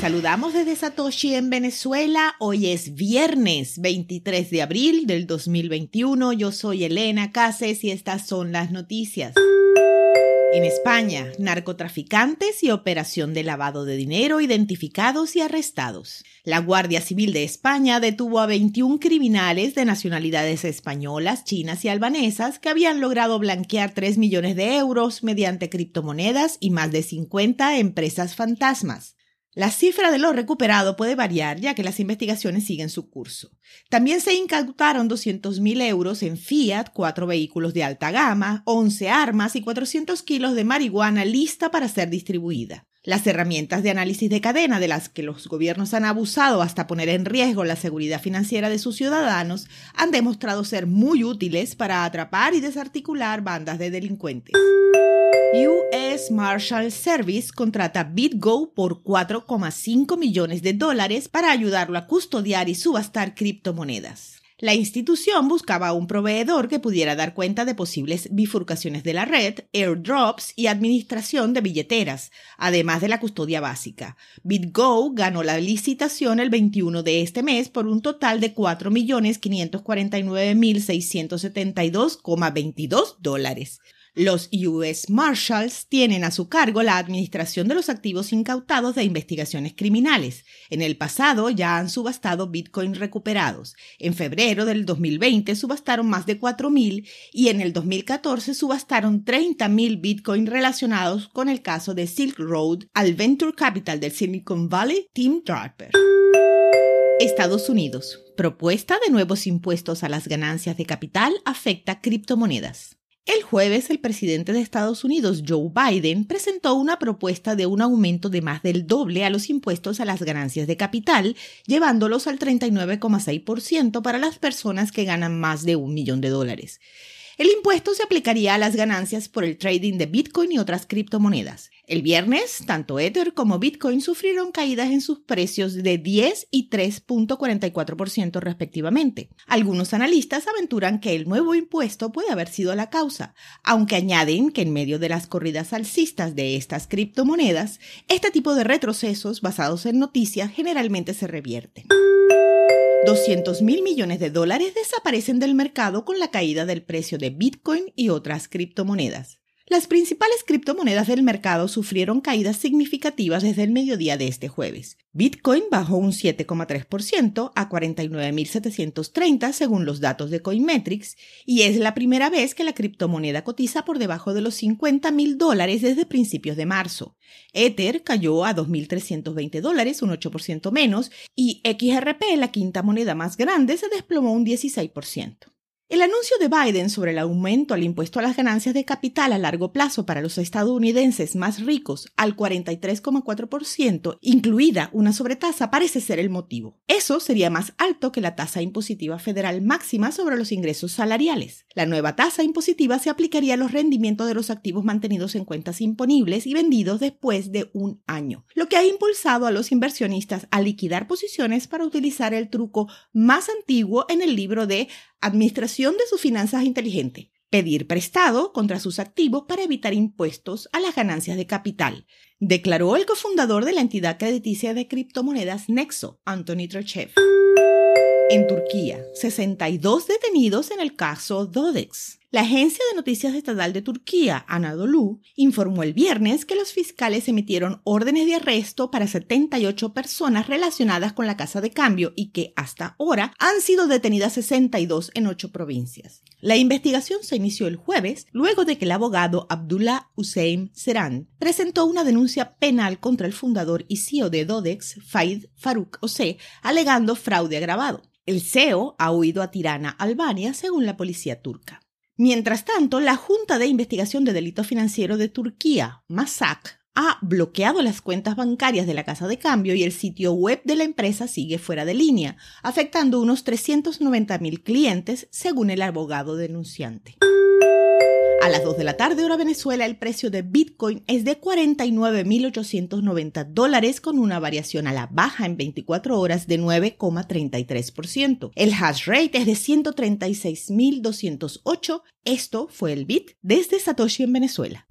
saludamos desde Satoshi en Venezuela. Hoy es viernes 23 de abril del 2021. Yo soy Elena Cases y estas son las noticias. En España, narcotraficantes y operación de lavado de dinero identificados y arrestados. La Guardia Civil de España detuvo a 21 criminales de nacionalidades españolas, chinas y albanesas que habían logrado blanquear 3 millones de euros mediante criptomonedas y más de 50 empresas fantasmas. La cifra de lo recuperado puede variar ya que las investigaciones siguen su curso. También se incautaron 200.000 euros en Fiat, cuatro vehículos de alta gama, 11 armas y 400 kilos de marihuana lista para ser distribuida. Las herramientas de análisis de cadena de las que los gobiernos han abusado hasta poner en riesgo la seguridad financiera de sus ciudadanos han demostrado ser muy útiles para atrapar y desarticular bandas de delincuentes. US Marshal Service contrata BitGo por 4,5 millones de dólares para ayudarlo a custodiar y subastar criptomonedas. La institución buscaba un proveedor que pudiera dar cuenta de posibles bifurcaciones de la red, airdrops y administración de billeteras, además de la custodia básica. BitGo ganó la licitación el 21 de este mes por un total de 4.549.672,22 dólares. Los US Marshals tienen a su cargo la administración de los activos incautados de investigaciones criminales. En el pasado ya han subastado bitcoin recuperados. En febrero del 2020 subastaron más de 4.000 y en el 2014 subastaron 30.000 bitcoin relacionados con el caso de Silk Road al Venture Capital del Silicon Valley, Tim Draper. Estados Unidos. Propuesta de nuevos impuestos a las ganancias de capital afecta criptomonedas. El jueves, el presidente de Estados Unidos, Joe Biden, presentó una propuesta de un aumento de más del doble a los impuestos a las ganancias de capital, llevándolos al 39,6% para las personas que ganan más de un millón de dólares. El impuesto se aplicaría a las ganancias por el trading de Bitcoin y otras criptomonedas. El viernes, tanto Ether como Bitcoin sufrieron caídas en sus precios de 10 y 3.44% respectivamente. Algunos analistas aventuran que el nuevo impuesto puede haber sido la causa, aunque añaden que en medio de las corridas alcistas de estas criptomonedas, este tipo de retrocesos basados en noticias generalmente se revierten. 200 mil millones de dólares desaparecen del mercado con la caída del precio de Bitcoin y otras criptomonedas. Las principales criptomonedas del mercado sufrieron caídas significativas desde el mediodía de este jueves. Bitcoin bajó un 7,3% a 49.730 según los datos de Coinmetrics y es la primera vez que la criptomoneda cotiza por debajo de los 50 mil dólares desde principios de marzo. Ether cayó a 2.320 dólares, un 8% menos, y XRP, la quinta moneda más grande, se desplomó un 16%. El anuncio de Biden sobre el aumento al impuesto a las ganancias de capital a largo plazo para los estadounidenses más ricos al 43,4%, incluida una sobretasa, parece ser el motivo. Eso sería más alto que la tasa impositiva federal máxima sobre los ingresos salariales. La nueva tasa impositiva se aplicaría a los rendimientos de los activos mantenidos en cuentas imponibles y vendidos después de un año, lo que ha impulsado a los inversionistas a liquidar posiciones para utilizar el truco más antiguo en el libro de Administración de sus finanzas inteligente. Pedir prestado contra sus activos para evitar impuestos a las ganancias de capital, declaró el cofundador de la entidad crediticia de criptomonedas Nexo, Anthony Trechev. En Turquía, 62 detenidos en el caso Dodex. La agencia de noticias estatal de Turquía, Anadolu, informó el viernes que los fiscales emitieron órdenes de arresto para 78 personas relacionadas con la casa de cambio y que hasta ahora han sido detenidas 62 en ocho provincias. La investigación se inició el jueves luego de que el abogado Abdullah Hussein Seran presentó una denuncia penal contra el fundador y CEO de Dodex, Faid Farouk Ose, alegando fraude agravado. El CEO ha huido a Tirana, Albania, según la policía turca. Mientras tanto, la Junta de Investigación de Delito Financiero de Turquía, MASAK, ha bloqueado las cuentas bancarias de la casa de cambio y el sitio web de la empresa sigue fuera de línea, afectando unos 390.000 clientes, según el abogado denunciante. A las 2 de la tarde hora Venezuela el precio de Bitcoin es de 49.890 dólares con una variación a la baja en 24 horas de 9,33%. El hash rate es de 136.208. Esto fue el Bit desde Satoshi en Venezuela.